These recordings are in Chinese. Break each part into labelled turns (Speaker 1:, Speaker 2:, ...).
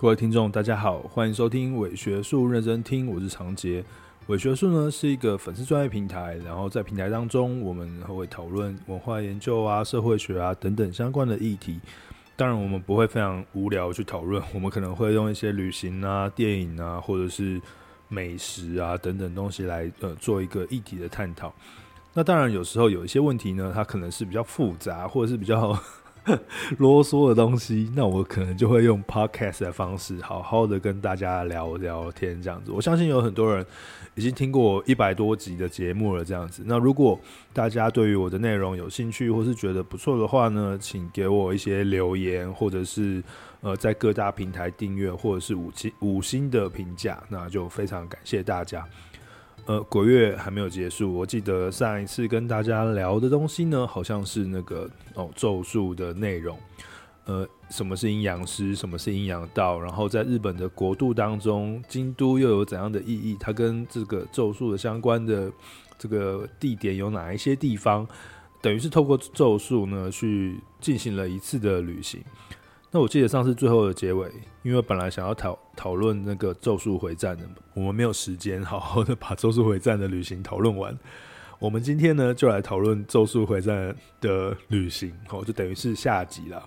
Speaker 1: 各位听众，大家好，欢迎收听伪学术认真听，我是长杰。伪学术呢是一个粉丝专业平台，然后在平台当中，我们会讨论文化研究啊、社会学啊等等相关的议题。当然，我们不会非常无聊去讨论，我们可能会用一些旅行啊、电影啊，或者是美食啊等等东西来呃做一个议题的探讨。那当然，有时候有一些问题呢，它可能是比较复杂，或者是比较。啰嗦的东西，那我可能就会用 podcast 的方式，好好的跟大家聊聊天，这样子。我相信有很多人已经听过一百多集的节目了，这样子。那如果大家对于我的内容有兴趣，或是觉得不错的话呢，请给我一些留言，或者是呃在各大平台订阅，或者是五星五星的评价，那就非常感谢大家。呃，鬼月还没有结束。我记得上一次跟大家聊的东西呢，好像是那个哦咒术的内容。呃，什么是阴阳师？什么是阴阳道？然后在日本的国度当中，京都又有怎样的意义？它跟这个咒术的相关的这个地点有哪一些地方？等于是透过咒术呢，去进行了一次的旅行。那我记得上次最后的结尾，因为本来想要讨讨论那个《咒术回战》的，我们没有时间好好的把《咒术回战》的旅行讨论完。我们今天呢，就来讨论《咒术回战》的旅行，哦，就等于是下集了。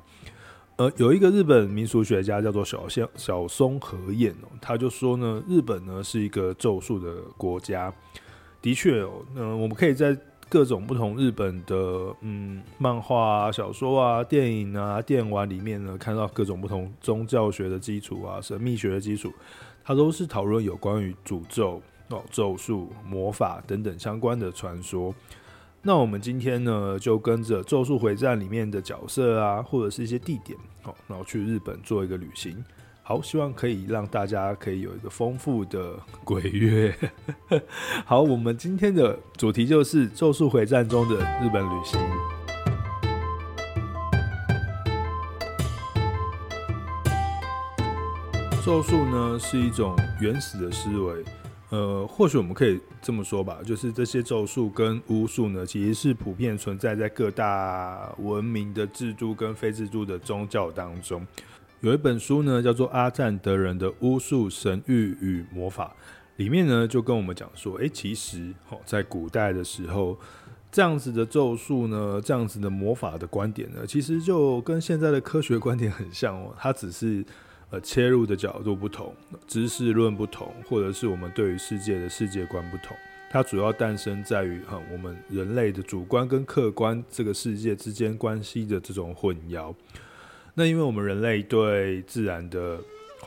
Speaker 1: 呃，有一个日本民俗学家叫做小松小松和彦哦，他就说呢，日本呢是一个咒术的国家。的确哦，嗯，我们可以在。各种不同日本的嗯漫画啊、小说啊、电影啊、电玩里面呢，看到各种不同宗教学的基础啊、神秘学的基础，它都是讨论有关于诅咒、哦咒术、魔法等等相关的传说。那我们今天呢，就跟着《咒术回战》里面的角色啊，或者是一些地点，哦，然后去日本做一个旅行。好，希望可以让大家可以有一个丰富的鬼月。好，我们今天的主题就是《咒术回战》中的日本旅行。咒术呢是一种原始的思维，呃，或许我们可以这么说吧，就是这些咒术跟巫术呢，其实是普遍存在在各大文明的制度跟非制度的宗教当中。有一本书呢，叫做阿赞德人的巫术、神諭与魔法，里面呢就跟我们讲说，诶，其实哦，在古代的时候，这样子的咒术呢，这样子的魔法的观点呢，其实就跟现在的科学观点很像哦，它只是呃切入的角度不同，知识论不同，或者是我们对于世界的世界观不同，它主要诞生在于哈我们人类的主观跟客观这个世界之间关系的这种混淆。那因为我们人类对自然的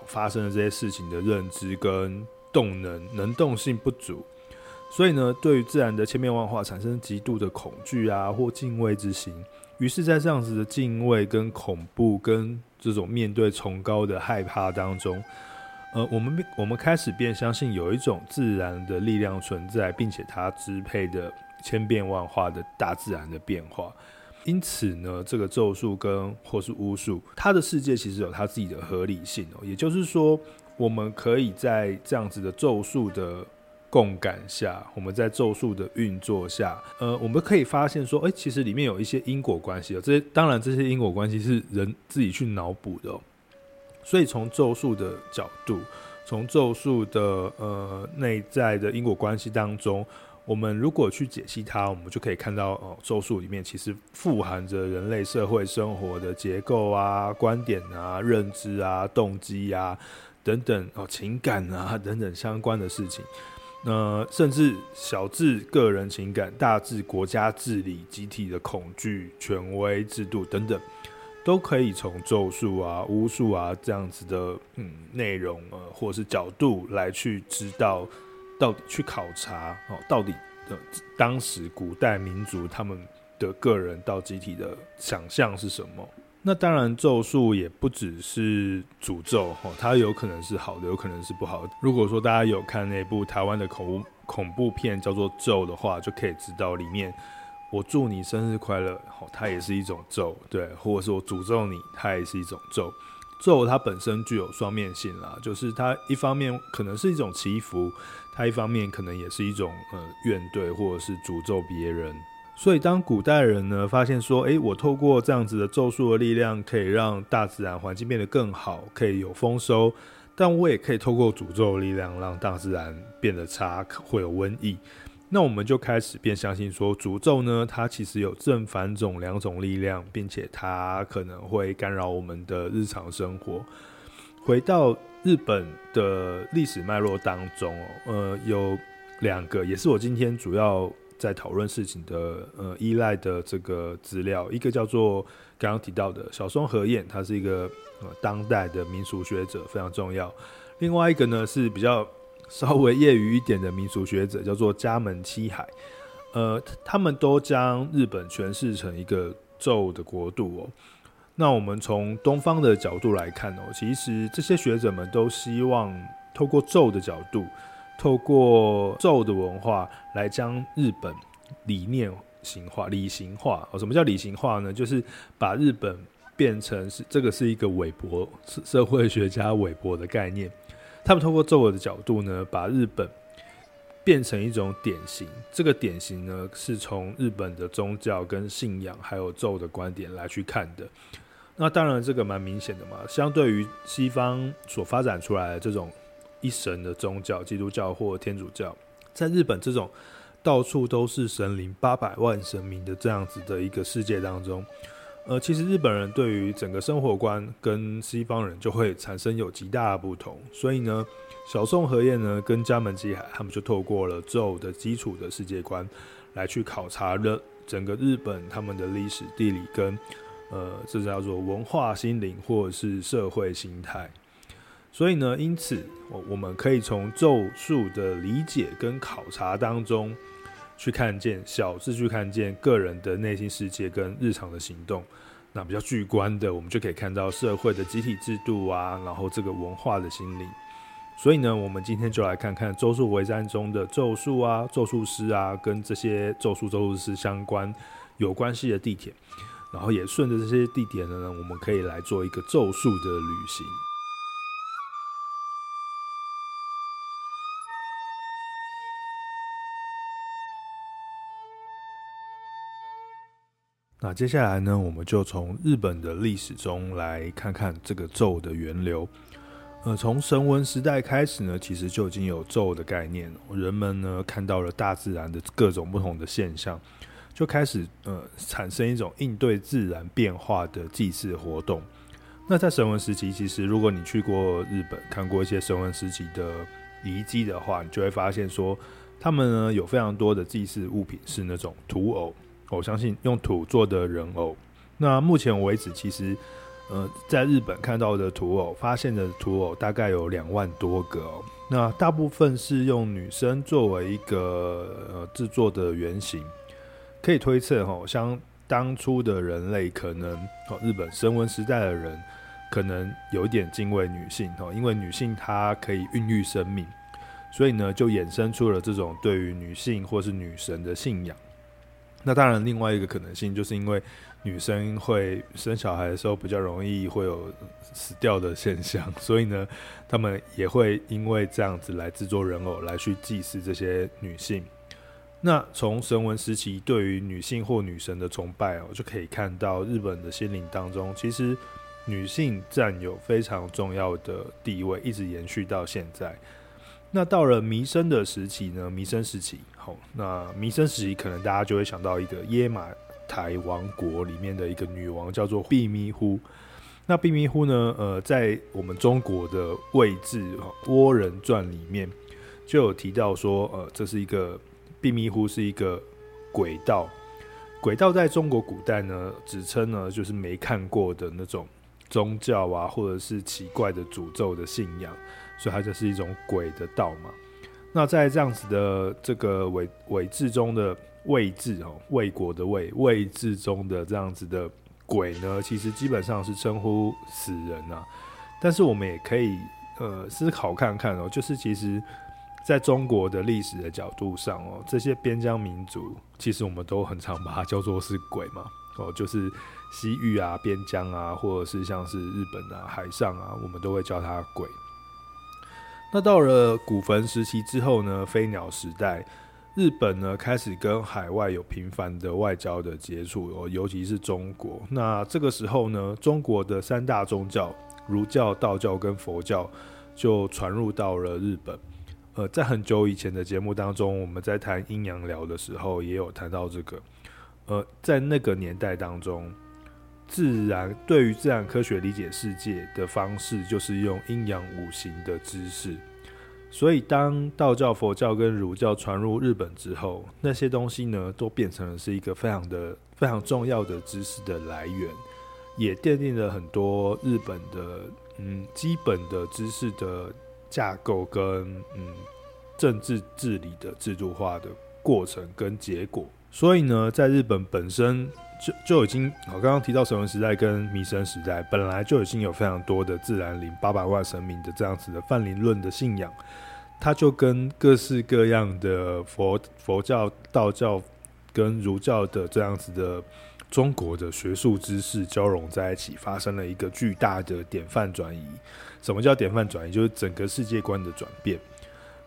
Speaker 1: 发生的这些事情的认知跟动能能动性不足，所以呢，对于自然的千变万化产生极度的恐惧啊或敬畏之心。于是，在这样子的敬畏跟恐怖跟这种面对崇高的害怕当中，呃，我们我们开始便相信有一种自然的力量存在，并且它支配的千变万化的大自然的变化。因此呢，这个咒术跟或是巫术，它的世界其实有它自己的合理性哦。也就是说，我们可以在这样子的咒术的共感下，我们在咒术的运作下，呃，我们可以发现说，诶，其实里面有一些因果关系哦。这些当然，这些因果关系是人自己去脑补的哦。所以从咒术的角度，从咒术的呃内在的因果关系当中。我们如果去解析它，我们就可以看到哦，咒术里面其实富含着人类社会生活的结构啊、观点啊、认知啊、动机啊等等哦、情感啊等等相关的事情。那、呃、甚至小至个人情感，大至国家治理、集体的恐惧、权威制度等等，都可以从咒术啊、巫术啊这样子的嗯内容呃，或者是角度来去知道。到底去考察哦，到底的当时古代民族他们的个人到集体的想象是什么？那当然，咒术也不只是诅咒哦，它有可能是好的，有可能是不好的。如果说大家有看那部台湾的恐怖恐怖片叫做《咒》的话，就可以知道里面我祝你生日快乐哦，它也是一种咒，对，或者是我诅咒你，它也是一种咒。咒它本身具有双面性啦，就是它一方面可能是一种祈福，它一方面可能也是一种呃怨怼或者是诅咒别人。所以当古代人呢发现说，诶，我透过这样子的咒术的力量，可以让大自然环境变得更好，可以有丰收，但我也可以透过诅咒的力量，让大自然变得差，会有瘟疫。那我们就开始便相信说，诅咒呢，它其实有正反种两种力量，并且它可能会干扰我们的日常生活。回到日本的历史脉络当中，呃，有两个，也是我今天主要在讨论事情的，呃，依赖的这个资料，一个叫做刚刚提到的小松和彦，他是一个呃当代的民俗学者，非常重要。另外一个呢是比较。稍微业余一点的民俗学者叫做加门七海，呃，他们都将日本诠释成一个咒的国度哦。那我们从东方的角度来看哦，其实这些学者们都希望透过咒的角度，透过咒的文化来将日本理念形化、理型化。哦，什么叫理型化呢？就是把日本变成是这个是一个韦伯社会学家韦伯的概念。他们通过咒的角度呢，把日本变成一种典型。这个典型呢，是从日本的宗教跟信仰还有咒的观点来去看的。那当然，这个蛮明显的嘛。相对于西方所发展出来的这种一神的宗教，基督教或天主教，在日本这种到处都是神灵、八百万神明的这样子的一个世界当中。呃，其实日本人对于整个生活观跟西方人就会产生有极大的不同，所以呢，小松和彦呢跟加门七海他们就透过了咒的基础的世界观来去考察了整个日本他们的历史地理跟呃，这叫做文化心灵或者是社会心态。所以呢，因此我我们可以从咒术的理解跟考察当中。去看见小是，去看见个人的内心世界跟日常的行动，那比较巨观的，我们就可以看到社会的集体制度啊，然后这个文化的心灵。所以呢，我们今天就来看看《咒术回战》中的咒术啊、咒术师啊，跟这些咒术、咒术师相关有关系的地点，然后也顺着这些地点呢，我们可以来做一个咒术的旅行。那接下来呢，我们就从日本的历史中来看看这个咒的源流。呃，从神文时代开始呢，其实就已经有咒的概念。人们呢看到了大自然的各种不同的现象，就开始呃产生一种应对自然变化的祭祀活动。那在神文时期，其实如果你去过日本看过一些神文时期的遗迹的话，你就会发现说，他们呢有非常多的祭祀物品是那种土偶。我相信用土做的人偶，那目前为止，其实，呃，在日本看到的土偶，发现的土偶大概有两万多个。那大部分是用女生作为一个呃制作的原型，可以推测哦，像当初的人类可能哦，日本神文时代的人可能有一点敬畏女性哦，因为女性她可以孕育生命，所以呢，就衍生出了这种对于女性或是女神的信仰。那当然，另外一个可能性就是因为女生会生小孩的时候比较容易会有死掉的现象，所以呢，他们也会因为这样子来制作人偶来去祭祀这些女性。那从神文时期对于女性或女神的崇拜哦，就可以看到日本的心灵当中，其实女性占有非常重要的地位，一直延续到现在。那到了弥生的时期呢？弥生时期，好，那弥生时期可能大家就会想到一个耶马台王国里面的一个女王，叫做婢密呼。那婢密呼呢？呃，在我们中国的位置《倭人传》里面就有提到说，呃，这是一个婢密呼是一个鬼道。鬼道在中国古代呢，指称呢就是没看过的那种宗教啊，或者是奇怪的诅咒的信仰。所以它就是一种鬼的道嘛。那在这样子的这个伪伪志中的伪志哦，魏国的魏魏志中的这样子的鬼呢，其实基本上是称呼死人啊。但是我们也可以呃思考看看哦，就是其实在中国的历史的角度上哦，这些边疆民族其实我们都很常把它叫做是鬼嘛哦，就是西域啊、边疆啊，或者是像是日本啊、海上啊，我们都会叫它鬼。那到了古坟时期之后呢，飞鸟时代，日本呢开始跟海外有频繁的外交的接触哦，尤其是中国。那这个时候呢，中国的三大宗教儒教、道教跟佛教就传入到了日本。呃，在很久以前的节目当中，我们在谈阴阳聊的时候，也有谈到这个。呃，在那个年代当中，自然对于自然科学理解世界的方式，就是用阴阳五行的知识。所以，当道教、佛教跟儒教传入日本之后，那些东西呢，都变成了是一个非常的、非常重要的知识的来源，也奠定了很多日本的嗯基本的知识的架构跟嗯政治治理的制度化的过程跟结果。所以呢，在日本本身就就已经，我刚刚提到神文时代跟弥生时代，本来就已经有非常多的自然灵、八百万神明的这样子的泛灵论的信仰。它就跟各式各样的佛佛教、道教跟儒教的这样子的中国的学术知识交融在一起，发生了一个巨大的典范转移。什么叫典范转移？就是整个世界观的转变。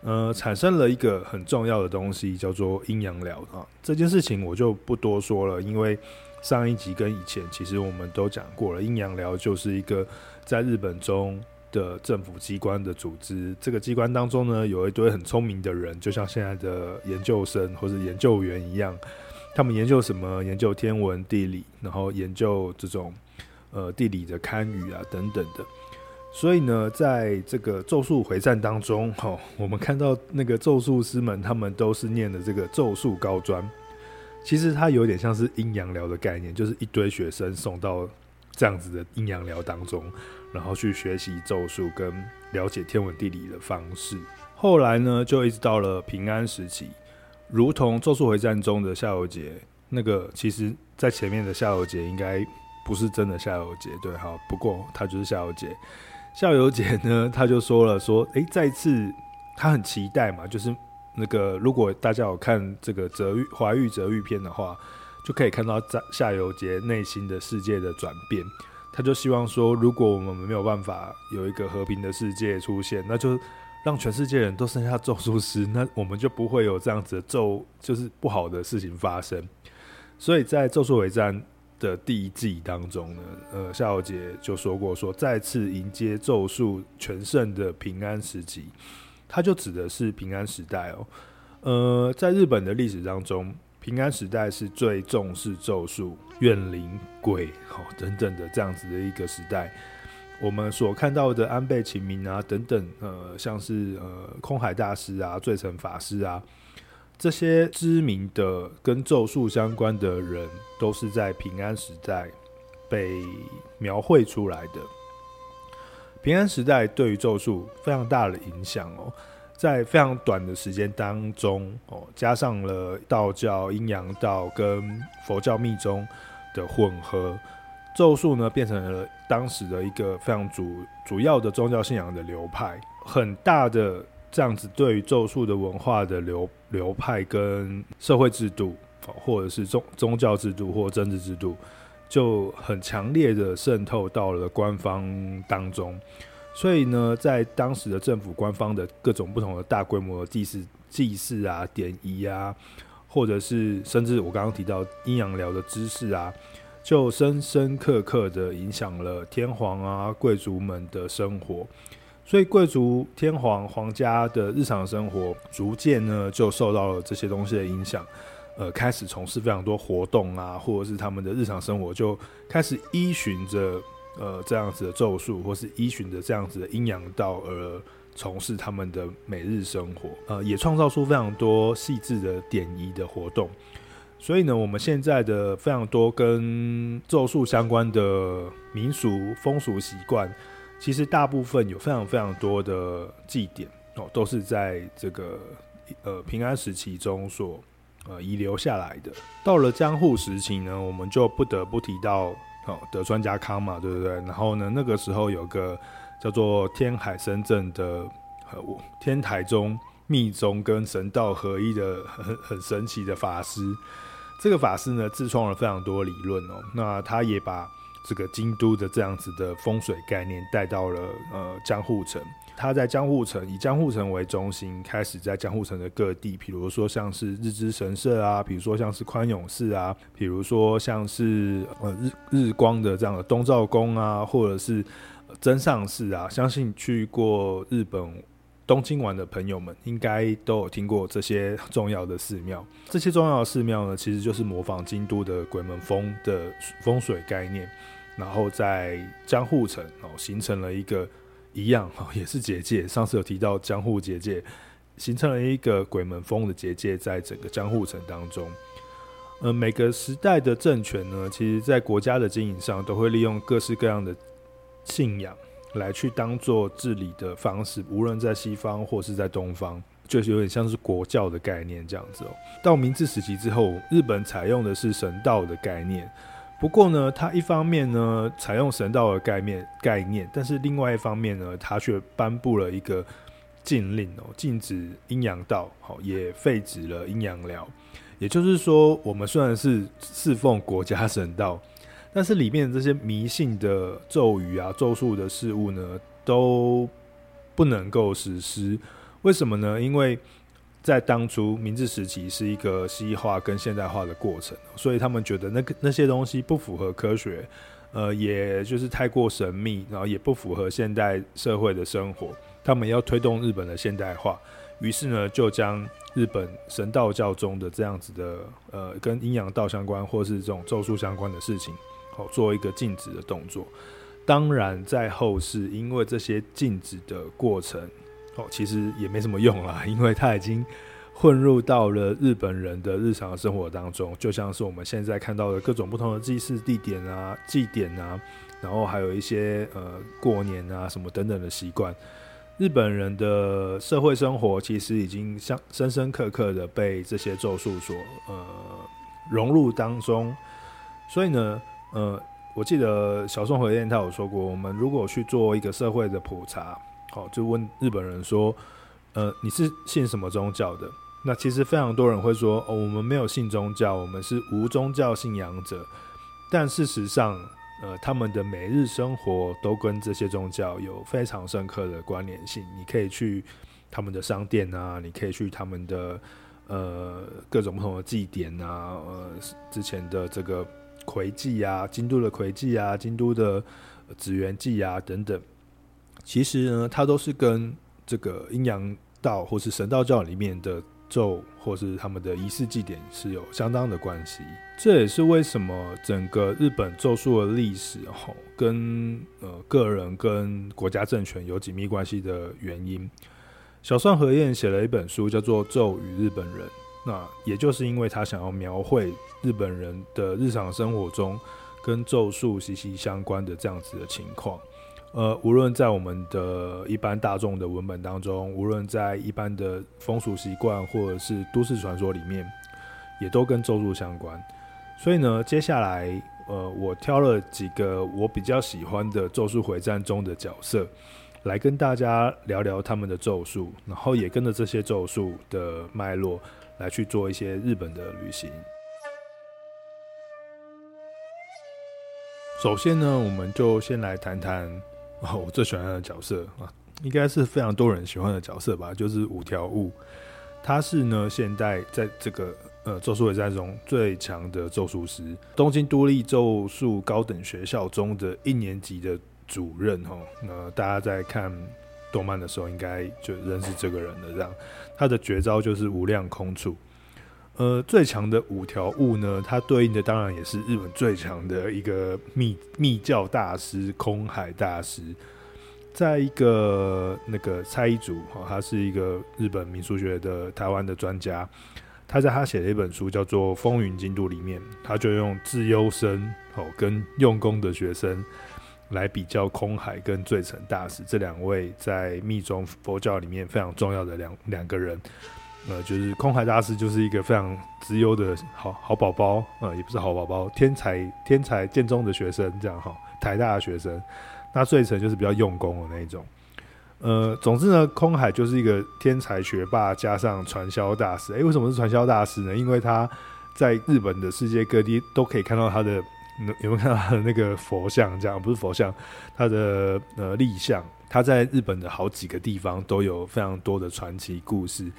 Speaker 1: 呃，产生了一个很重要的东西，叫做阴阳聊啊。这件事情我就不多说了，因为上一集跟以前其实我们都讲过了。阴阳寮就是一个在日本中。的政府机关的组织，这个机关当中呢，有一堆很聪明的人，就像现在的研究生或者研究员一样。他们研究什么？研究天文地理，然后研究这种呃地理的堪舆啊等等的。所以呢，在这个咒术回战当中，哈、哦，我们看到那个咒术师们，他们都是念的这个咒术高专。其实它有点像是阴阳寮的概念，就是一堆学生送到这样子的阴阳寮当中。然后去学习咒术跟了解天文地理的方式。后来呢，就一直到了平安时期，如同咒术回战中的夏油杰，那个其实在前面的夏油杰应该不是真的夏油杰，对哈。不过他就是夏油杰。夏油杰呢，他就说了说，诶，再次他很期待嘛，就是那个如果大家有看这个泽域怀玉泽域片的话，就可以看到在夏油杰内心的世界的转变。他就希望说，如果我们没有办法有一个和平的世界出现，那就让全世界人都剩下咒术师，那我们就不会有这样子的咒，就是不好的事情发生。所以在《咒术回战》的第一季当中呢，呃，夏油杰就说过说，再次迎接咒术全盛的平安时期，他就指的是平安时代哦。呃，在日本的历史当中。平安时代是最重视咒术、怨灵、鬼、哦等等的这样子的一个时代。我们所看到的安倍晴明啊等等，呃，像是呃空海大师啊、罪成法师啊，这些知名的跟咒术相关的人，都是在平安时代被描绘出来的。平安时代对于咒术非常大的影响哦。在非常短的时间当中，哦，加上了道教、阴阳道跟佛教密宗的混合，咒术呢变成了当时的一个非常主主要的宗教信仰的流派。很大的这样子对于咒术的文化的流流派跟社会制度，或者是宗宗教制度或政治制度，就很强烈的渗透到了官方当中。所以呢，在当时的政府官方的各种不同的大规模的祭祀、祭祀啊、典仪啊，或者是甚至我刚刚提到阴阳寮的知识啊，就深深刻刻的影响了天皇啊、贵族们的生活。所以贵族、天皇、皇家的日常生活，逐渐呢就受到了这些东西的影响，呃，开始从事非常多活动啊，或者是他们的日常生活就开始依循着。呃，这样子的咒术，或是依循着这样子的阴阳道而从事他们的每日生活，呃，也创造出非常多细致的典仪的活动。所以呢，我们现在的非常多跟咒术相关的民俗风俗习惯，其实大部分有非常非常多的祭典哦，都是在这个呃平安时期中所呃遗留下来的。到了江户时期呢，我们就不得不提到。哦，德川家康嘛，对不对？然后呢，那个时候有个叫做天海僧正的，呃，天台宗密宗跟神道合一的很很神奇的法师。这个法师呢，自创了非常多理论哦。那他也把这个京都的这样子的风水概念带到了呃江户城。他在江户城以江户城为中心，开始在江户城的各地，比如说像是日之神社啊，比如说像是宽永寺啊，比如说像是呃日日光的这样的东照宫啊，或者是真上寺啊，相信去过日本东京玩的朋友们，应该都有听过这些重要的寺庙。这些重要的寺庙呢，其实就是模仿京都的鬼门风的风水概念，然后在江户城哦形成了一个。一样哈，也是结界。上次有提到江户结界，形成了一个鬼门风的结界，在整个江户城当中。呃，每个时代的政权呢，其实在国家的经营上，都会利用各式各样的信仰来去当做治理的方式。无论在西方或是在东方，就是有点像是国教的概念这样子哦。到明治时期之后，日本采用的是神道的概念。不过呢，他一方面呢采用神道的概念概念，但是另外一方面呢，他却颁布了一个禁令哦，禁止阴阳道，好，也废止了阴阳寮。也就是说，我们虽然是侍奉国家神道，但是里面这些迷信的咒语啊、咒术的事物呢，都不能够实施。为什么呢？因为在当初明治时期是一个西化跟现代化的过程，所以他们觉得那个那些东西不符合科学，呃，也就是太过神秘，然后也不符合现代社会的生活。他们要推动日本的现代化，于是呢，就将日本神道教中的这样子的呃，跟阴阳道相关或是这种咒术相关的事情，好，做一个禁止的动作。当然，在后世，因为这些禁止的过程。其实也没什么用啦，因为它已经混入到了日本人的日常生活当中，就像是我们现在看到的各种不同的祭祀地点啊、祭典啊，然后还有一些呃过年啊什么等等的习惯，日本人的社会生活其实已经像深深刻刻的被这些咒术所呃融入当中，所以呢，呃，我记得小松和彦他有说过，我们如果去做一个社会的普查。好，就问日本人说：“呃，你是信什么宗教的？”那其实非常多人会说：“哦，我们没有信宗教，我们是无宗教信仰者。”但事实上，呃，他们的每日生活都跟这些宗教有非常深刻的关联性。你可以去他们的商店啊，你可以去他们的呃各种不同的祭典啊，呃，之前的这个魁祭啊，京都的魁祭啊，京都的紫园祭啊等等。其实呢，它都是跟这个阴阳道或是神道教里面的咒，或是他们的仪式祭典是有相当的关系。这也是为什么整个日本咒术的历史吼，跟呃个人跟国家政权有紧密关系的原因。小松和彦写了一本书，叫做《咒与日本人》，那也就是因为他想要描绘日本人的日常生活中跟咒术息息相关的这样子的情况。呃，无论在我们的一般大众的文本当中，无论在一般的风俗习惯或者是都市传说里面，也都跟咒术相关。所以呢，接下来呃，我挑了几个我比较喜欢的《咒术回战》中的角色，来跟大家聊聊他们的咒术，然后也跟着这些咒术的脉络来去做一些日本的旅行。首先呢，我们就先来谈谈。哦，我最喜欢的角色啊，应该是非常多人喜欢的角色吧，就是五条悟。他是呢，现代在这个呃咒术回战中最强的咒术师，东京都立咒术高等学校中的一年级的主任哈。那大家在看动漫的时候，应该就认识这个人了。这样，他的绝招就是无量空处。呃，最强的五条悟呢，它对应的当然也是日本最强的一个密密教大师空海大师。在一个那个蔡一祖哈，他是一个日本民俗学的台湾的专家，他在他写的一本书叫做《风云京都》里面，他就用自优生哦跟用功的学生来比较空海跟最成大师这两位在密宗佛教里面非常重要的两两个人。呃，就是空海大师就是一个非常资优的好好宝宝，呃，也不是好宝宝，天才天才建中的学生这样哈，台大的学生。那最成就是比较用功的那一种。呃，总之呢，空海就是一个天才学霸加上传销大师。诶、为什么是传销大师呢？因为他在日本的世界各地都可以看到他的，有没有看到他的那个佛像？这样不是佛像，他的呃立像，他在日本的好几个地方都有非常多的传奇故事，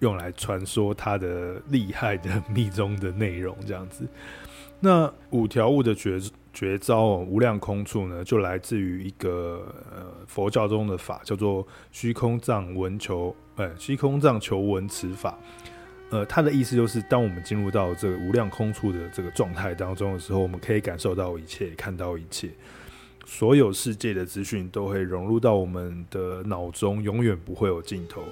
Speaker 1: 用来传说他的厉害的密宗的内容。这样子，那五条悟的绝绝招哦，无量空处呢，就来自于一个呃佛教中的法，叫做虚空藏文求，呃、欸，虚空藏求闻持法。呃，它的意思就是，当我们进入到这个无量空处的这个状态当中的时候，我们可以感受到一切，看到一切，所有世界的资讯都会融入到我们的脑中，永远不会有尽头。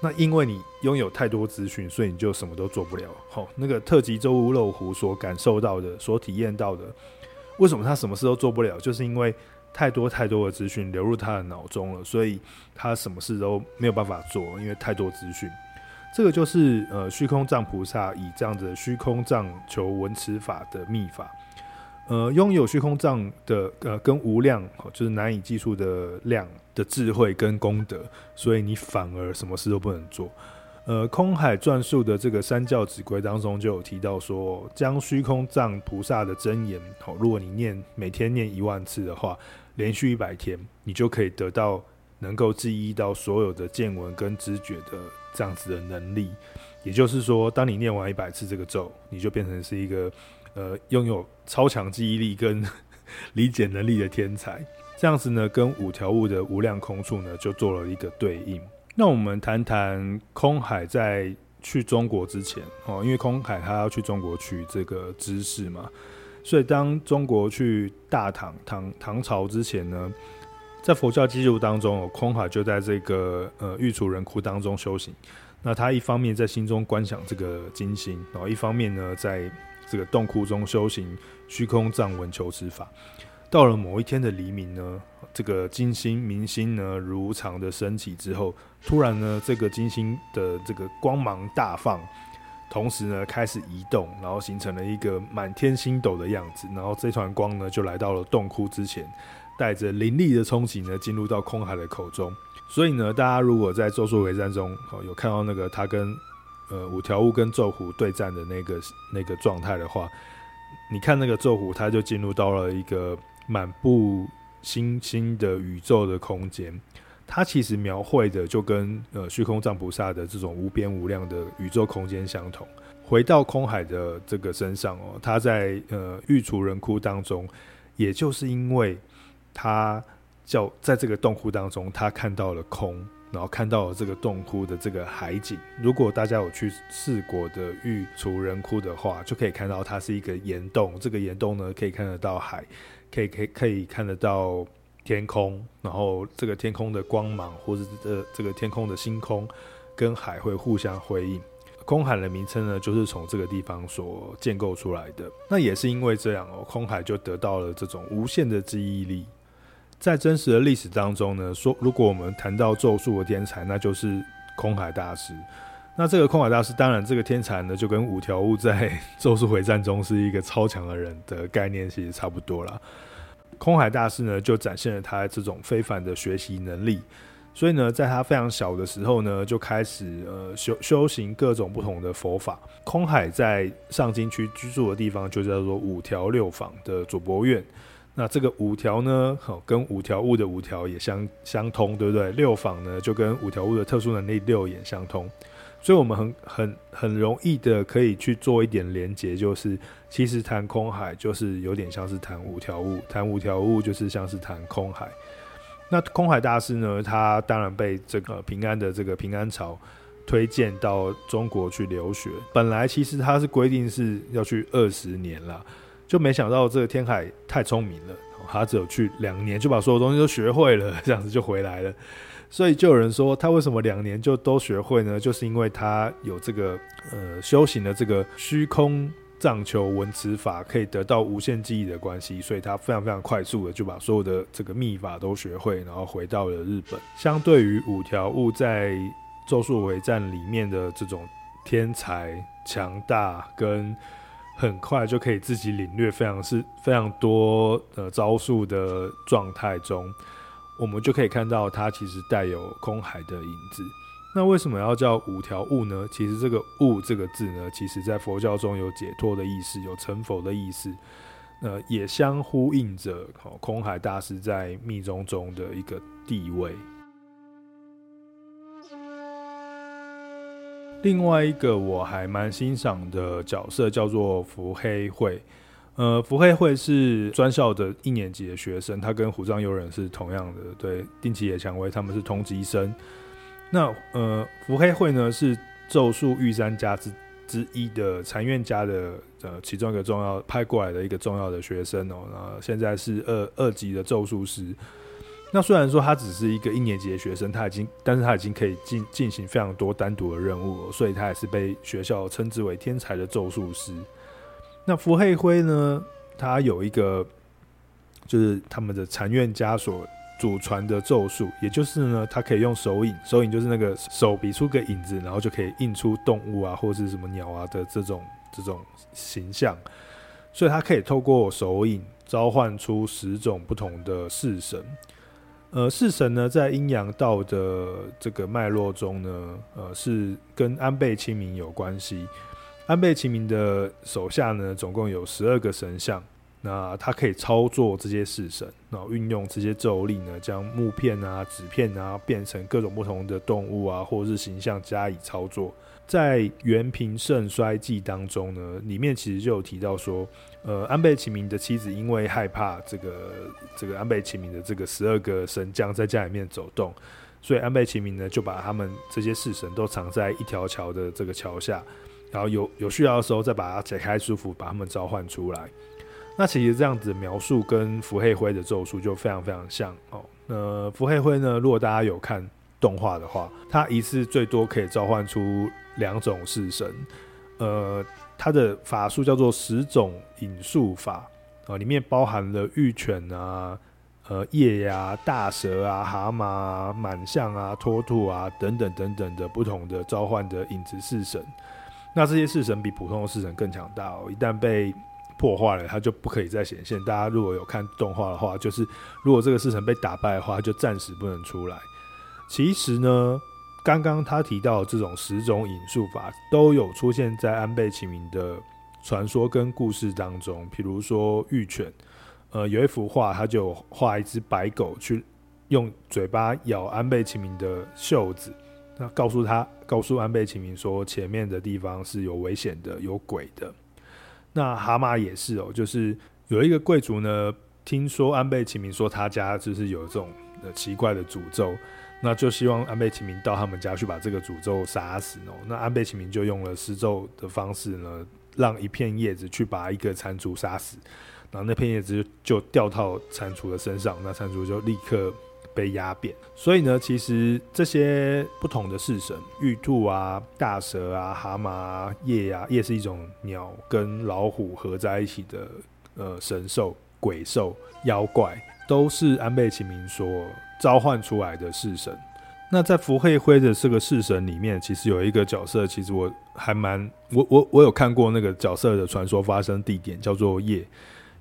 Speaker 1: 那因为你拥有太多资讯，所以你就什么都做不了。好、那个特级周屋漏壶所感受到的，所体验到的，为什么他什么事都做不了？就是因为太多太多的资讯流入他的脑中了，所以他什么事都没有办法做，因为太多资讯。这个就是呃虚空藏菩萨以这样子虚空藏求闻持法的秘法，呃拥有虚空藏的呃跟无量就是难以计数的量的智慧跟功德，所以你反而什么事都不能做。呃空海传述的这个三教指归当中就有提到说，将虚空藏菩萨的真言，好，如果你念每天念一万次的话，连续一百天，你就可以得到能够记忆到所有的见闻跟知觉的。这样子的能力，也就是说，当你念完一百次这个咒，你就变成是一个呃拥有超强记忆力跟 理解能力的天才。这样子呢，跟五条悟的无量空处呢，就做了一个对应。那我们谈谈空海在去中国之前哦，因为空海他要去中国取这个知识嘛，所以当中国去大唐唐唐朝之前呢。在佛教记录当中，空海就在这个呃玉杵人窟当中修行。那他一方面在心中观想这个金星，然后一方面呢，在这个洞窟中修行虚空藏文求持法。到了某一天的黎明呢，这个金星明星呢如常的升起之后，突然呢，这个金星的这个光芒大放，同时呢开始移动，然后形成了一个满天星斗的样子。然后这团光呢就来到了洞窟之前。带着凌厉的冲击呢，进入到空海的口中。所以呢，大家如果在《咒术回战》中哦有看到那个他跟呃五条悟跟咒虎对战的那个那个状态的话，你看那个咒虎，他就进入到了一个满布星星的宇宙的空间。它其实描绘的就跟呃虚空藏菩萨的这种无边无量的宇宙空间相同。回到空海的这个身上哦，他在呃玉杵人窟当中，也就是因为。他叫在这个洞窟当中，他看到了空，然后看到了这个洞窟的这个海景。如果大家有去四国的玉厨人窟的话，就可以看到它是一个岩洞。这个岩洞呢，可以看得到海，可以可以可以看得到天空，然后这个天空的光芒，或者这这个天空的星空跟海会互相辉映。空海的名称呢，就是从这个地方所建构出来的。那也是因为这样哦，空海就得到了这种无限的记忆力。在真实的历史当中呢，说如果我们谈到咒术的天才，那就是空海大师。那这个空海大师，当然这个天才呢，就跟五条悟在咒术回战中是一个超强的人的概念，其实差不多啦。空海大师呢，就展现了他这种非凡的学习能力。所以呢，在他非常小的时候呢，就开始呃修修行各种不同的佛法。空海在上京区居住的地方，就叫做五条六坊的左博院。那这个五条呢，好，跟五条悟的五条也相相通，对不对？六坊呢，就跟五条悟的特殊能力六眼相通，所以我们很很很容易的可以去做一点连结，就是其实谈空海就是有点像是谈五条悟，谈五条悟就是像是谈空海。那空海大师呢，他当然被这个平安的这个平安朝推荐到中国去留学，本来其实他是规定是要去二十年了。就没想到这个天海太聪明了，他只有去两年就把所有东西都学会了，这样子就回来了。所以就有人说他为什么两年就都学会呢？就是因为他有这个呃修行的这个虚空藏求文词法，可以得到无限记忆的关系，所以他非常非常快速的就把所有的这个秘法都学会，然后回到了日本。相对于五条悟在咒术回战里面的这种天才强大跟。很快就可以自己领略非常是非常多的招数的状态中，我们就可以看到它其实带有空海的影子。那为什么要叫五条悟呢？其实这个“悟”这个字呢，其实在佛教中有解脱的意思，有成佛的意思。呃，也相呼应着空海大师在密宗中的一个地位。另外一个我还蛮欣赏的角色叫做伏黑惠，呃，伏黑惠是专校的一年级的学生，他跟虎杖悠仁是同样的，对，定期野蔷薇他们是同级生。那呃，伏黑惠呢是咒术御三家之之一的禅院家的呃其中一个重要派过来的一个重要的学生哦，那现在是二二级的咒术师。那虽然说他只是一个一年级的学生，他已经，但是他已经可以进进行非常多单独的任务，所以他也是被学校称之为天才的咒术师。那伏黑辉呢，他有一个就是他们的禅院家所祖传的咒术，也就是呢，他可以用手影，手影就是那个手比出个影子，然后就可以印出动物啊，或者是什么鸟啊的这种这种形象，所以他可以透过手影召唤出十种不同的式神。呃，式神呢，在阴阳道的这个脉络中呢，呃，是跟安倍晴明有关系。安倍晴明的手下呢，总共有十二个神像，那他可以操作这些式神，然后运用这些咒力呢，将木片啊、纸片啊变成各种不同的动物啊，或者是形象加以操作。在《源平盛衰记》当中呢，里面其实就有提到说，呃，安倍晴明的妻子因为害怕这个这个安倍晴明的这个十二个神将在家里面走动，所以安倍晴明呢就把他们这些式神都藏在一条桥的这个桥下，然后有有需要的时候再把它解开束缚，把他们召唤出来。那其实这样子描述跟伏黑惠的咒术就非常非常像哦。那伏黑惠呢，如果大家有看动画的话，他一次最多可以召唤出两种式神，呃，他的法术叫做十种影术法啊，里面包含了玉犬啊、呃夜呀、大蛇啊、蛤蟆啊、满象啊、脱兔啊等等等等的不同的召唤的影子式神。那这些式神比普通的式神更强大哦，一旦被破坏了，它就不可以再显现。大家如果有看动画的话，就是如果这个式神被打败的话，就暂时不能出来。其实呢。刚刚他提到这种十种引术法都有出现在安倍晴明的传说跟故事当中，比如说玉犬，呃，有一幅画，他就画一只白狗去用嘴巴咬安倍晴明的袖子，那告诉他，告诉安倍晴明说前面的地方是有危险的，有鬼的。那蛤蟆也是哦，就是有一个贵族呢，听说安倍晴明说他家就是有这种呃奇怪的诅咒。那就希望安倍晴明到他们家去把这个诅咒杀死哦。那安倍晴明就用了施咒的方式呢，让一片叶子去把一个蟾蜍杀死，然后那片叶子就掉到蟾蜍的身上，那蟾蜍就立刻被压扁。所以呢，其实这些不同的式神，玉兔啊、大蛇啊、蛤蟆啊、夜啊，夜是一种鸟跟老虎合在一起的呃神兽、鬼兽、妖怪，都是安倍晴明所召唤出来的式神，那在伏黑辉的这个式神里面，其实有一个角色，其实我还蛮我我我有看过那个角色的传说发生地点，叫做夜。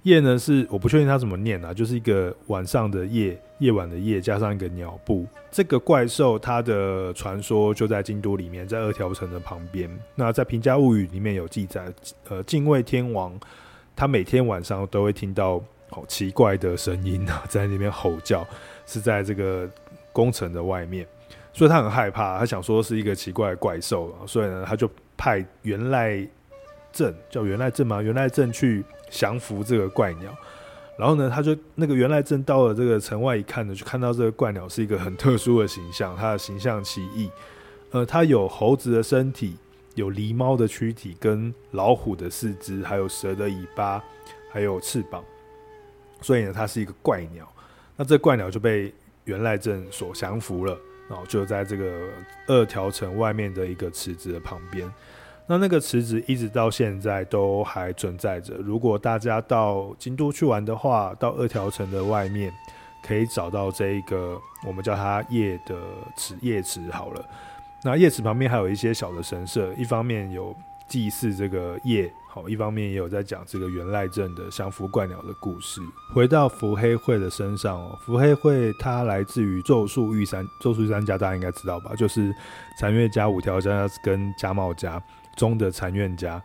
Speaker 1: 夜呢是我不确定它怎么念啊，就是一个晚上的夜，夜晚的夜加上一个鸟部。这个怪兽它的传说就在京都里面，在二条城的旁边。那在《平家物语》里面有记载，呃，敬畏天王他每天晚上都会听到好奇怪的声音啊，在那边吼叫。是在这个宫城的外面，所以他很害怕，他想说是一个奇怪的怪兽，所以呢，他就派原赖正，叫原赖正吗？原赖正去降服这个怪鸟，然后呢，他就那个原来正到了这个城外一看呢，就看到这个怪鸟是一个很特殊的形象，它的形象奇异，呃，它有猴子的身体，有狸猫的躯体，跟老虎的四肢，还有蛇的尾巴，还有翅膀，所以呢，它是一个怪鸟。那这怪鸟就被源赖正所降服了，然后就在这个二条城外面的一个池子的旁边。那那个池子一直到现在都还存在着。如果大家到京都去玩的话，到二条城的外面可以找到这一个我们叫它夜的池夜池好了。那夜池旁边还有一些小的神社，一方面有祭祀这个夜。好，一方面也有在讲这个源赖正的降服怪鸟的故事。回到伏黑惠的身上哦，伏黑惠他来自于咒术御三咒术御三家，大家应该知道吧？就是禅院家、五条家跟加茂家中的禅院家。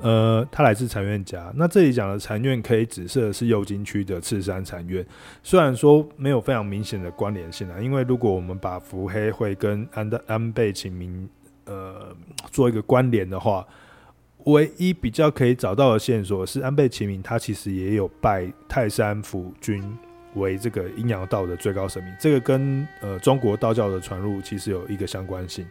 Speaker 1: 呃，他来自禅院家。那这里讲的禅院可以指涉的是右京区的赤山禅院，虽然说没有非常明显的关联性啊，因为如果我们把伏黑会跟安安倍晴明呃做一个关联的话，唯一比较可以找到的线索是安倍晴明他其实也有拜泰山府君为这个阴阳道的最高神明，这个跟呃中国道教的传入其实有一个相关性。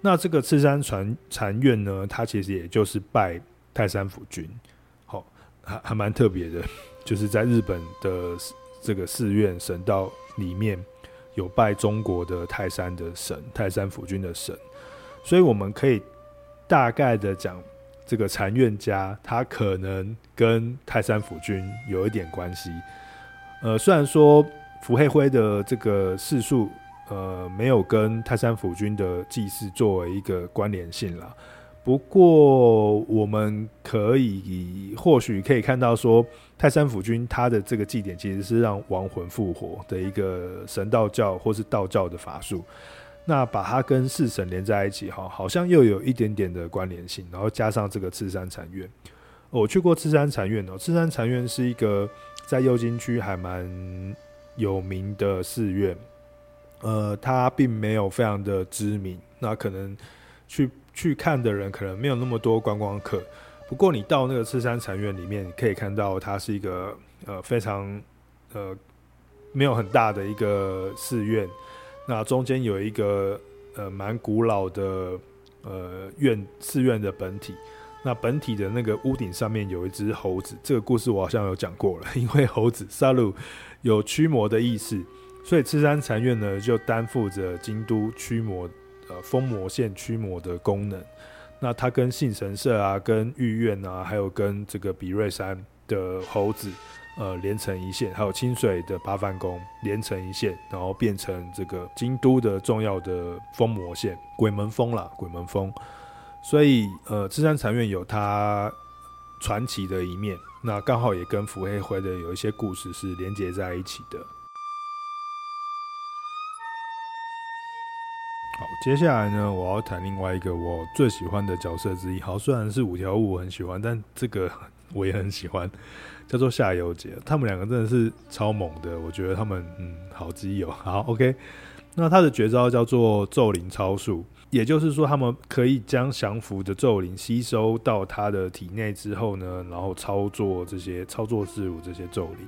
Speaker 1: 那这个赤山禅禅院呢，它其实也就是拜。泰山府君，好，还还蛮特别的，就是在日本的这个寺院神道里面有拜中国的泰山的神，泰山府君的神，所以我们可以大概的讲，这个禅院家他可能跟泰山府君有一点关系。呃，虽然说伏黑辉的这个世数，呃，没有跟泰山府君的祭祀作为一个关联性啦。不过，我们可以或许可以看到，说泰山府君他的这个祭典其实是让亡魂复活的一个神道教或是道教的法术。那把它跟四神连在一起，哈，好像又有一点点的关联性。然后加上这个赤山禅院，我去过赤山禅院哦。赤山禅院是一个在右京区还蛮有名的寺院，呃，它并没有非常的知名。那可能去。去看的人可能没有那么多观光客，不过你到那个赤山禅院里面，你可以看到它是一个呃非常呃没有很大的一个寺院，那中间有一个呃蛮古老的呃院寺院的本体，那本体的那个屋顶上面有一只猴子，这个故事我好像有讲过了，因为猴子萨鲁有驱魔的意思，所以赤山禅院呢就担负着京都驱魔。呃，封魔线驱魔的功能，那它跟信神社啊、跟御苑啊，还有跟这个比瑞山的猴子，呃，连成一线，还有清水的八幡宫连成一线，然后变成这个京都的重要的封魔线，鬼门封啦，鬼门封。所以，呃，赤山禅院有它传奇的一面，那刚好也跟伏黑惠的有一些故事是连接在一起的。好，接下来呢，我要谈另外一个我最喜欢的角色之一。好，虽然是五条悟我很喜欢，但这个 我也很喜欢，叫做夏油杰。他们两个真的是超猛的，我觉得他们嗯好基友。好，OK，那他的绝招叫做咒灵超术，也就是说，他们可以将降服的咒灵吸收到他的体内之后呢，然后操作这些操作自如这些咒灵。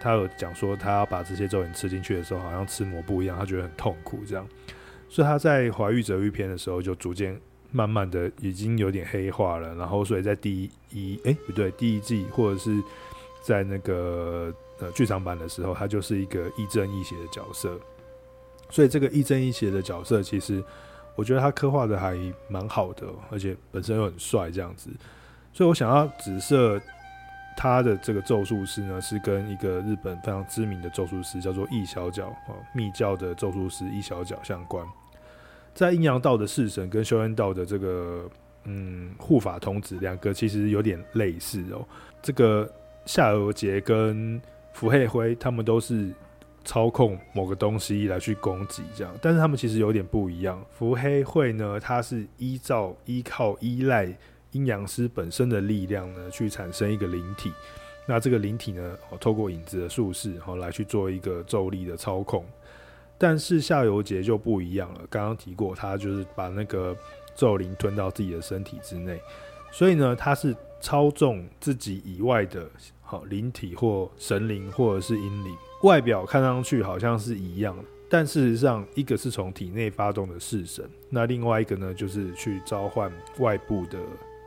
Speaker 1: 他有讲说，他要把这些咒灵吃进去的时候，好像吃蘑菇一样，他觉得很痛苦这样。所以他在《怀玉折玉篇》的时候，就逐渐慢慢的已经有点黑化了。然后，所以在第一哎、不对，第一季或者是在那个呃剧场版的时候，他就是一个亦正亦邪的角色。所以这个亦正亦邪的角色，其实我觉得他刻画的还蛮好的，而且本身又很帅这样子。所以我想要紫色他的这个咒术师呢，是跟一个日本非常知名的咒术师叫做易小角啊，密教的咒术师易小角相关。在阴阳道的式神跟修验道的这个嗯护法童子两个其实有点类似哦。这个夏油杰跟伏黑惠他们都是操控某个东西来去攻击这样，但是他们其实有点不一样。伏黑惠呢，他是依照依靠依赖阴阳师本身的力量呢去产生一个灵体，那这个灵体呢，透过影子的术式然后来去做一个咒力的操控。但是夏油杰就不一样了，刚刚提过，他就是把那个咒灵吞到自己的身体之内，所以呢，他是操纵自己以外的好灵体或神灵或者是阴灵，外表看上去好像是一样，但事实上，一个是从体内发动的式神，那另外一个呢，就是去召唤外部的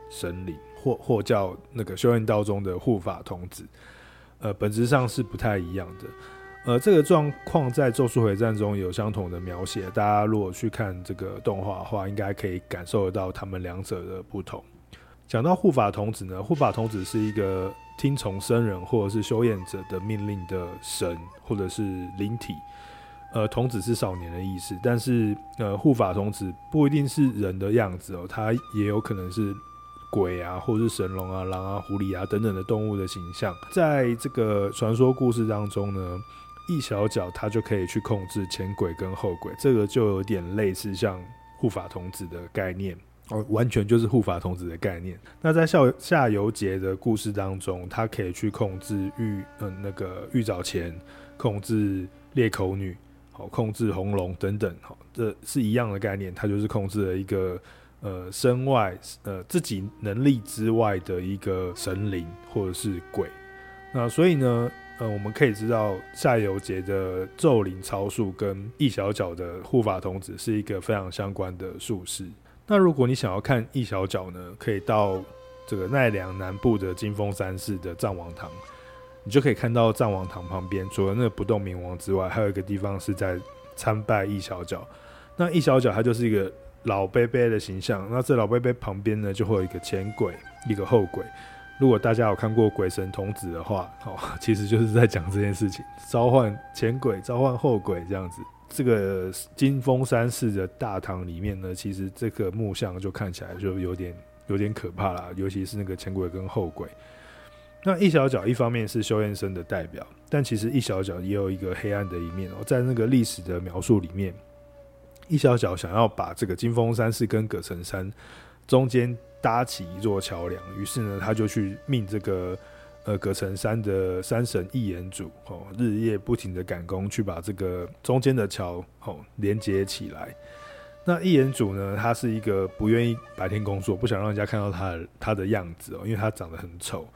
Speaker 1: 神灵，或或叫那个修炼道中的护法童子，呃，本质上是不太一样的。呃，这个状况在《咒术回战》中有相同的描写。大家如果去看这个动画的话，应该可以感受得到他们两者的不同。讲到护法童子呢，护法童子是一个听从僧人或者是修验者的命令的神或者是灵体。呃，童子是少年的意思，但是呃，护法童子不一定是人的样子哦，他也有可能是鬼啊，或是神龙啊、狼啊、狐狸啊等等的动物的形象。在这个传说故事当中呢。一小角，他就可以去控制前鬼跟后鬼，这个就有点类似像护法童子的概念哦，完全就是护法童子的概念。那在夏夏游节的故事当中，他可以去控制玉，嗯，那个玉藻前，控制裂口女，好，控制红龙等等，好，这是一样的概念。他就是控制了一个呃身外呃自己能力之外的一个神灵或者是鬼。那所以呢，呃，我们可以知道夏油杰的咒灵超速跟一小角的护法童子是一个非常相关的术士。那如果你想要看一小角呢，可以到这个奈良南部的金峰山寺的藏王堂，你就可以看到藏王堂旁边除了那个不动明王之外，还有一个地方是在参拜一小角。那一小角它就是一个老伯伯的形象，那这老伯伯旁边呢就会有一个前鬼，一个后鬼。如果大家有看过《鬼神童子》的话，哦，其实就是在讲这件事情，召唤前鬼，召唤后鬼这样子。这个金峰山寺的大堂里面呢，其实这个木像就看起来就有点有点可怕啦，尤其是那个前鬼跟后鬼。那一小角一方面是修验生的代表，但其实一小角也有一个黑暗的一面哦。在那个历史的描述里面，一小角想要把这个金峰山寺跟葛城山中间搭起一座桥梁，于是呢，他就去命这个。呃，葛城山的山神一眼主哦，日夜不停的赶工去把这个中间的桥哦连接起来。那一眼主呢，他是一个不愿意白天工作，不想让人家看到他他的样子哦，因为他长得很丑。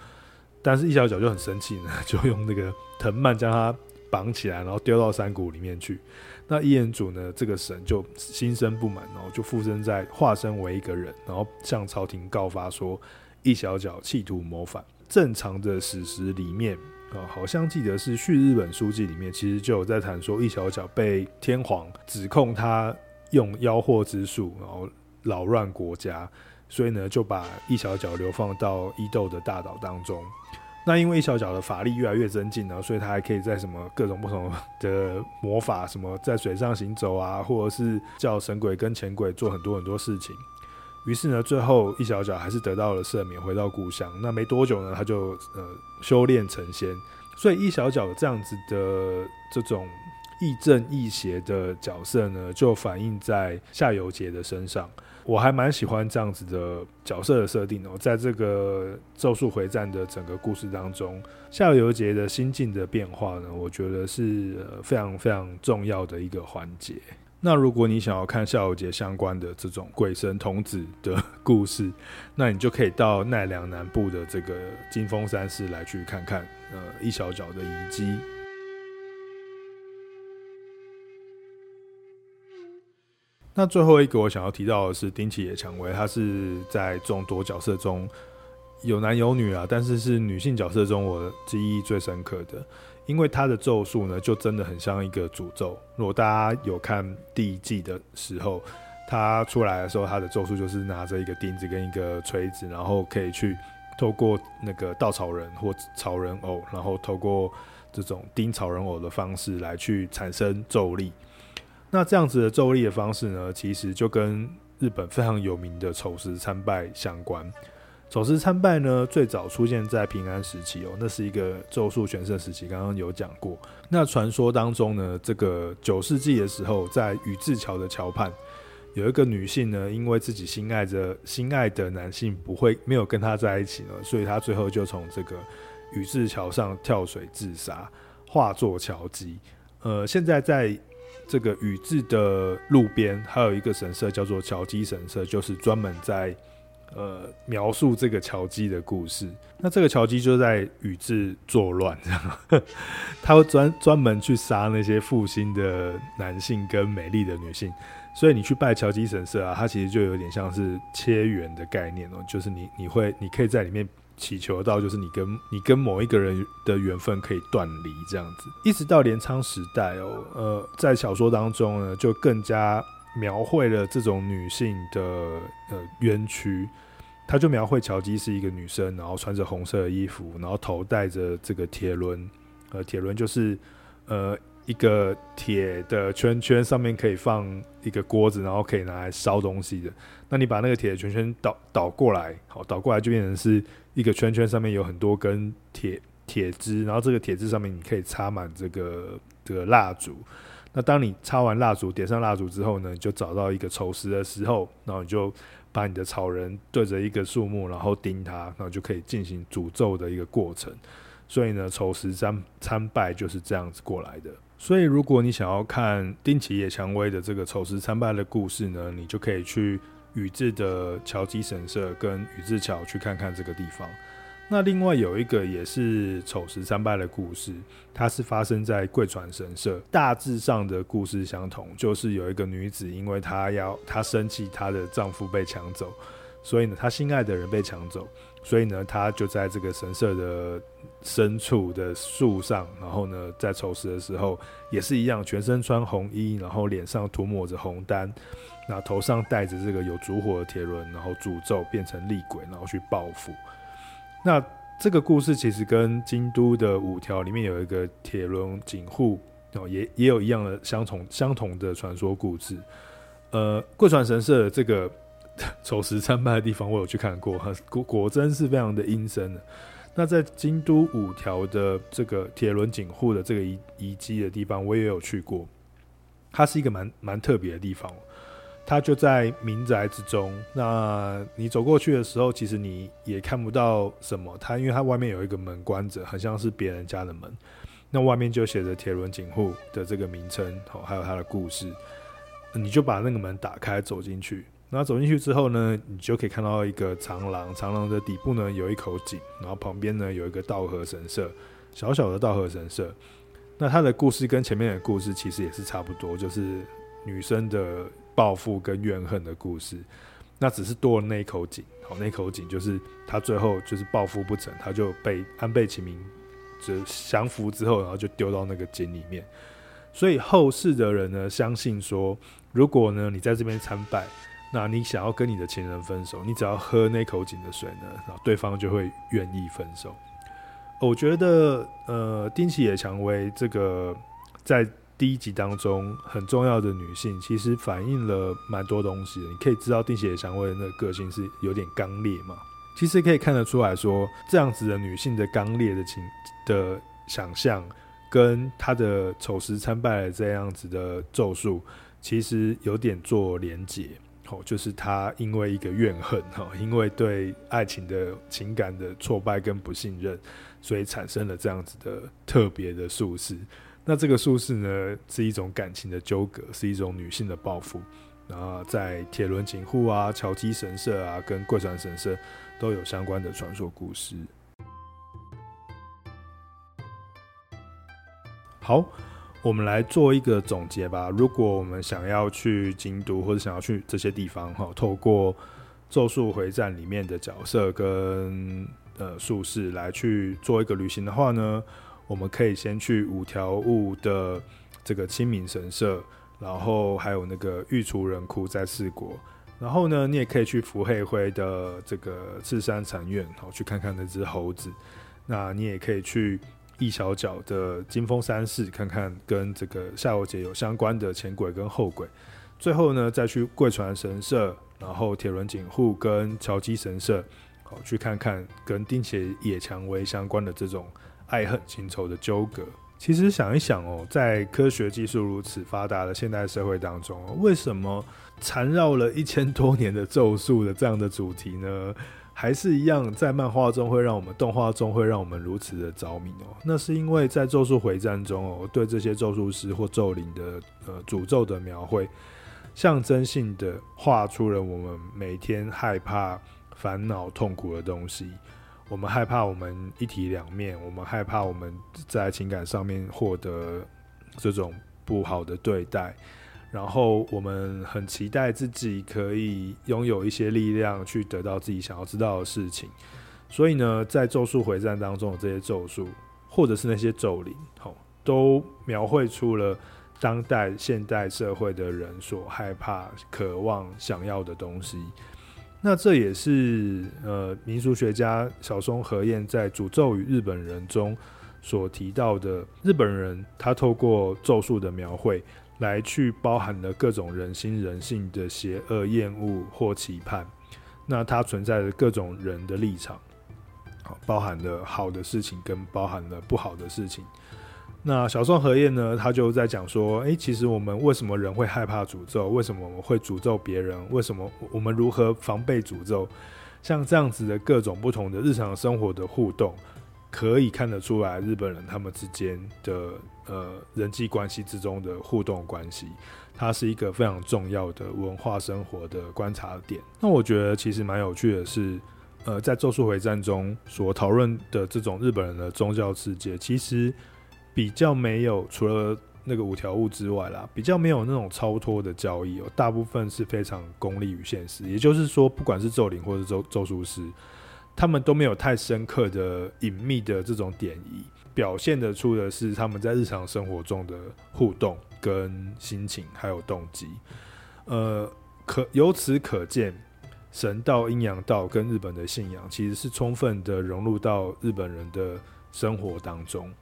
Speaker 1: 但是一小脚就很生气呢，就用那个藤蔓将他绑起来，然后丢到山谷里面去。那一眼主呢，这个神就心生不满，然后就附身在化身为一个人，然后向朝廷告发说一小角企图谋反。正常的史实里面啊，好像记得是《续日本书记》里面，其实就有在谈说一小角被天皇指控他用妖惑之术，然后扰乱国家，所以呢就把一小角流放到伊豆的大岛当中。那因为一小角的法力越来越增进呢，所以他还可以在什么各种不同的魔法，什么在水上行走啊，或者是叫神鬼跟潜鬼做很多很多事情。于是呢，最后一小角还是得到了赦免，回到故乡。那没多久呢，他就呃修炼成仙。所以一小角这样子的这种亦正亦邪的角色呢，就反映在夏油杰的身上。我还蛮喜欢这样子的角色的设定哦。在这个咒术回战的整个故事当中，夏油杰的心境的变化呢，我觉得是非常非常重要的一个环节。那如果你想要看夏油杰相关的这种鬼神童子的故事，那你就可以到奈良南部的这个金峰山寺来去看看，呃，一小角的遗迹。那最后一个我想要提到的是丁崎野蔷薇，她是在众多角色中有男有女啊，但是是女性角色中我记忆最深刻的。因为她的咒术呢，就真的很像一个诅咒。如果大家有看第一季的时候，她出来的时候，她的咒术就是拿着一个钉子跟一个锤子，然后可以去透过那个稻草人或草人偶，然后透过这种钉草人偶的方式来去产生咒力。那这样子的咒力的方式呢，其实就跟日本非常有名的丑时参拜相关。丑时参拜呢，最早出现在平安时期哦，那是一个咒术全盛时期，刚刚有讲过。那传说当中呢，这个九世纪的时候，在宇治桥的桥畔，有一个女性呢，因为自己心爱着心爱的男性不会没有跟她在一起了，所以她最后就从这个宇治桥上跳水自杀，化作桥姬。呃，现在在这个宇治的路边，还有一个神社叫做桥姬神社，就是专门在。呃，描述这个桥姬的故事。那这个桥姬就在宇治作乱，这样，他会专专门去杀那些负心的男性跟美丽的女性。所以你去拜桥姬神社啊，它其实就有点像是切缘的概念哦，就是你你会你可以在里面祈求到，就是你跟你跟某一个人的缘分可以断离这样子。一直到镰仓时代哦，呃，在小说当中呢，就更加描绘了这种女性的呃冤屈。他就描绘乔姬是一个女生，然后穿着红色的衣服，然后头戴着这个铁轮，呃，铁轮就是呃一个铁的圈圈，上面可以放一个锅子，然后可以拿来烧东西的。那你把那个铁的圈圈倒倒过来，好，倒过来就变成是一个圈圈，上面有很多根铁铁枝，然后这个铁枝上面你可以插满这个这个蜡烛。那当你插完蜡烛，点上蜡烛之后呢，你就找到一个丑时的时候，然后你就。把你的草人对着一个树木，然后钉它，然后就可以进行诅咒的一个过程。所以呢，丑时参参拜就是这样子过来的。所以，如果你想要看丁崎野蔷薇的这个丑时参拜的故事呢，你就可以去宇治的桥基神社跟宇治桥去看看这个地方。那另外有一个也是丑时参拜的故事，它是发生在贵船神社。大致上的故事相同，就是有一个女子，因为她要她生气，她的丈夫被抢走，所以呢，她心爱的人被抢走，所以呢，她就在这个神社的深处的树上，然后呢，在丑时的时候也是一样，全身穿红衣，然后脸上涂抹着红丹，那头上戴着这个有烛火的铁轮，然后诅咒变成厉鬼，然后去报复。那这个故事其实跟京都的五条里面有一个铁轮井户哦，也也有一样的相同相同的传说故事。呃，贵船神社的这个 丑时参拜的地方，我有去看过，果 果真是非常的阴森的。那在京都五条的这个铁轮井户的这个遗遗迹的地方，我也有去过，它是一个蛮蛮特别的地方。它就在民宅之中。那你走过去的时候，其实你也看不到什么。它因为它外面有一个门关着，很像是别人家的门。那外面就写着铁轮井户的这个名称，还有它的故事。你就把那个门打开，走进去。那走进去之后呢，你就可以看到一个长廊。长廊的底部呢，有一口井，然后旁边呢，有一个稻荷神社，小小的稻荷神社。那它的故事跟前面的故事其实也是差不多，就是女生的。报复跟怨恨的故事，那只是多了那一口井。好，那口井就是他最后就是报复不成，他就被安倍晴明就降服之后，然后就丢到那个井里面。所以后世的人呢，相信说，如果呢你在这边参拜，那你想要跟你的情人分手，你只要喝那口井的水呢，然后对方就会愿意分手。我觉得，呃，丁崎野蔷薇这个在。第一集当中很重要的女性，其实反映了蛮多东西的。你可以知道丁崎野蔷薇的那个个性是有点刚烈嘛，其实可以看得出来说，这样子的女性的刚烈的情的想象，跟她的丑时参拜的这样子的咒术，其实有点做连结。哦，就是他因为一个怨恨，哈，因为对爱情的情感的挫败跟不信任，所以产生了这样子的特别的术式。那这个术式呢，是一种感情的纠葛，是一种女性的报复。然后在铁轮井户啊、桥基神社啊、跟贵船神社都有相关的传说故事。好，我们来做一个总结吧。如果我们想要去京都或者想要去这些地方，哈，透过《咒术回战》里面的角色跟呃术士来去做一个旅行的话呢，我们可以先去五条悟的这个清明神社，然后还有那个御厨人窟在四国，然后呢，你也可以去伏黑灰的这个赤山禅院，好去看看那只猴子。那你也可以去一小角的金峰山寺，看看跟这个夏油杰有相关的前轨跟后轨。最后呢，再去贵船神社，然后铁轮井户跟桥基神社，好去看看跟町崎野蔷薇相关的这种。爱恨情仇的纠葛，其实想一想哦，在科学技术如此发达的现代社会当中，为什么缠绕了一千多年的咒术的这样的主题呢，还是一样在漫画中会让我们、动画中会让我们如此的着迷哦？那是因为在咒术回战中哦，对这些咒术师或咒灵的呃诅咒的描绘，象征性的画出了我们每天害怕、烦恼、痛苦的东西。我们害怕我们一体两面，我们害怕我们在情感上面获得这种不好的对待，然后我们很期待自己可以拥有一些力量去得到自己想要知道的事情。所以呢，在咒术回战当中的这些咒术，或者是那些咒灵，吼，都描绘出了当代现代社会的人所害怕、渴望、想要的东西。那这也是呃民俗学家小松和彦在《诅咒与日本人》中所提到的日本人，他透过咒术的描绘来去包含了各种人心人性的邪恶、厌恶或期盼。那它存在着各种人的立场，包含了好的事情跟包含了不好的事情。那小宋和叶呢，他就在讲说，诶、其实我们为什么人会害怕诅咒？为什么我们会诅咒别人？为什么我们如何防备诅咒？像这样子的各种不同的日常生活的互动，可以看得出来日本人他们之间的呃人际关系之中的互动关系，它是一个非常重要的文化生活的观察点。那我觉得其实蛮有趣的是，呃，在《咒术回战》中所讨论的这种日本人的宗教世界，其实。比较没有，除了那个五条悟之外啦，比较没有那种超脱的交易哦，大部分是非常功利与现实。也就是说，不管是咒灵或者咒咒术师，他们都没有太深刻的隐秘的这种典仪，表现得出的是他们在日常生活中的互动跟心情还有动机。呃，可由此可见，神道、阴阳道跟日本的信仰其实是充分的融入到日本人的生活当中。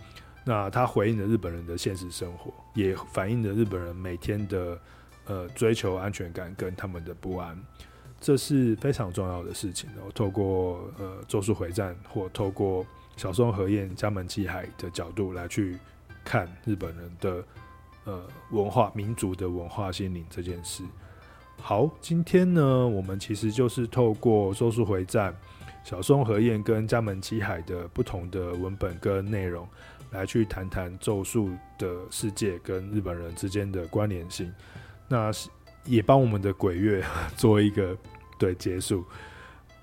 Speaker 1: 那它回应了日本人的现实生活，也反映了日本人每天的呃追求安全感跟他们的不安，这是非常重要的事情。然后透过呃咒术回战或透过小松和彦加门七海的角度来去看日本人的呃文化民族的文化心灵这件事。好，今天呢，我们其实就是透过咒术回战、小松和彦跟加门七海的不同的文本跟内容。来去谈谈咒术的世界跟日本人之间的关联性，那也帮我们的鬼月做一个对结束。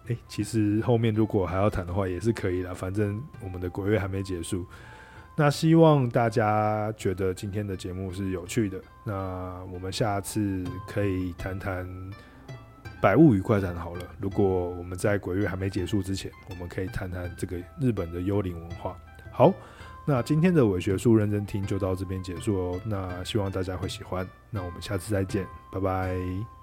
Speaker 1: 诶，其实后面如果还要谈的话也是可以的，反正我们的鬼月还没结束。那希望大家觉得今天的节目是有趣的。那我们下次可以谈谈《百物语快谈》好了。如果我们在鬼月还没结束之前，我们可以谈谈这个日本的幽灵文化。好。那今天的伪学术认真听就到这边结束哦。那希望大家会喜欢。那我们下次再见，拜拜。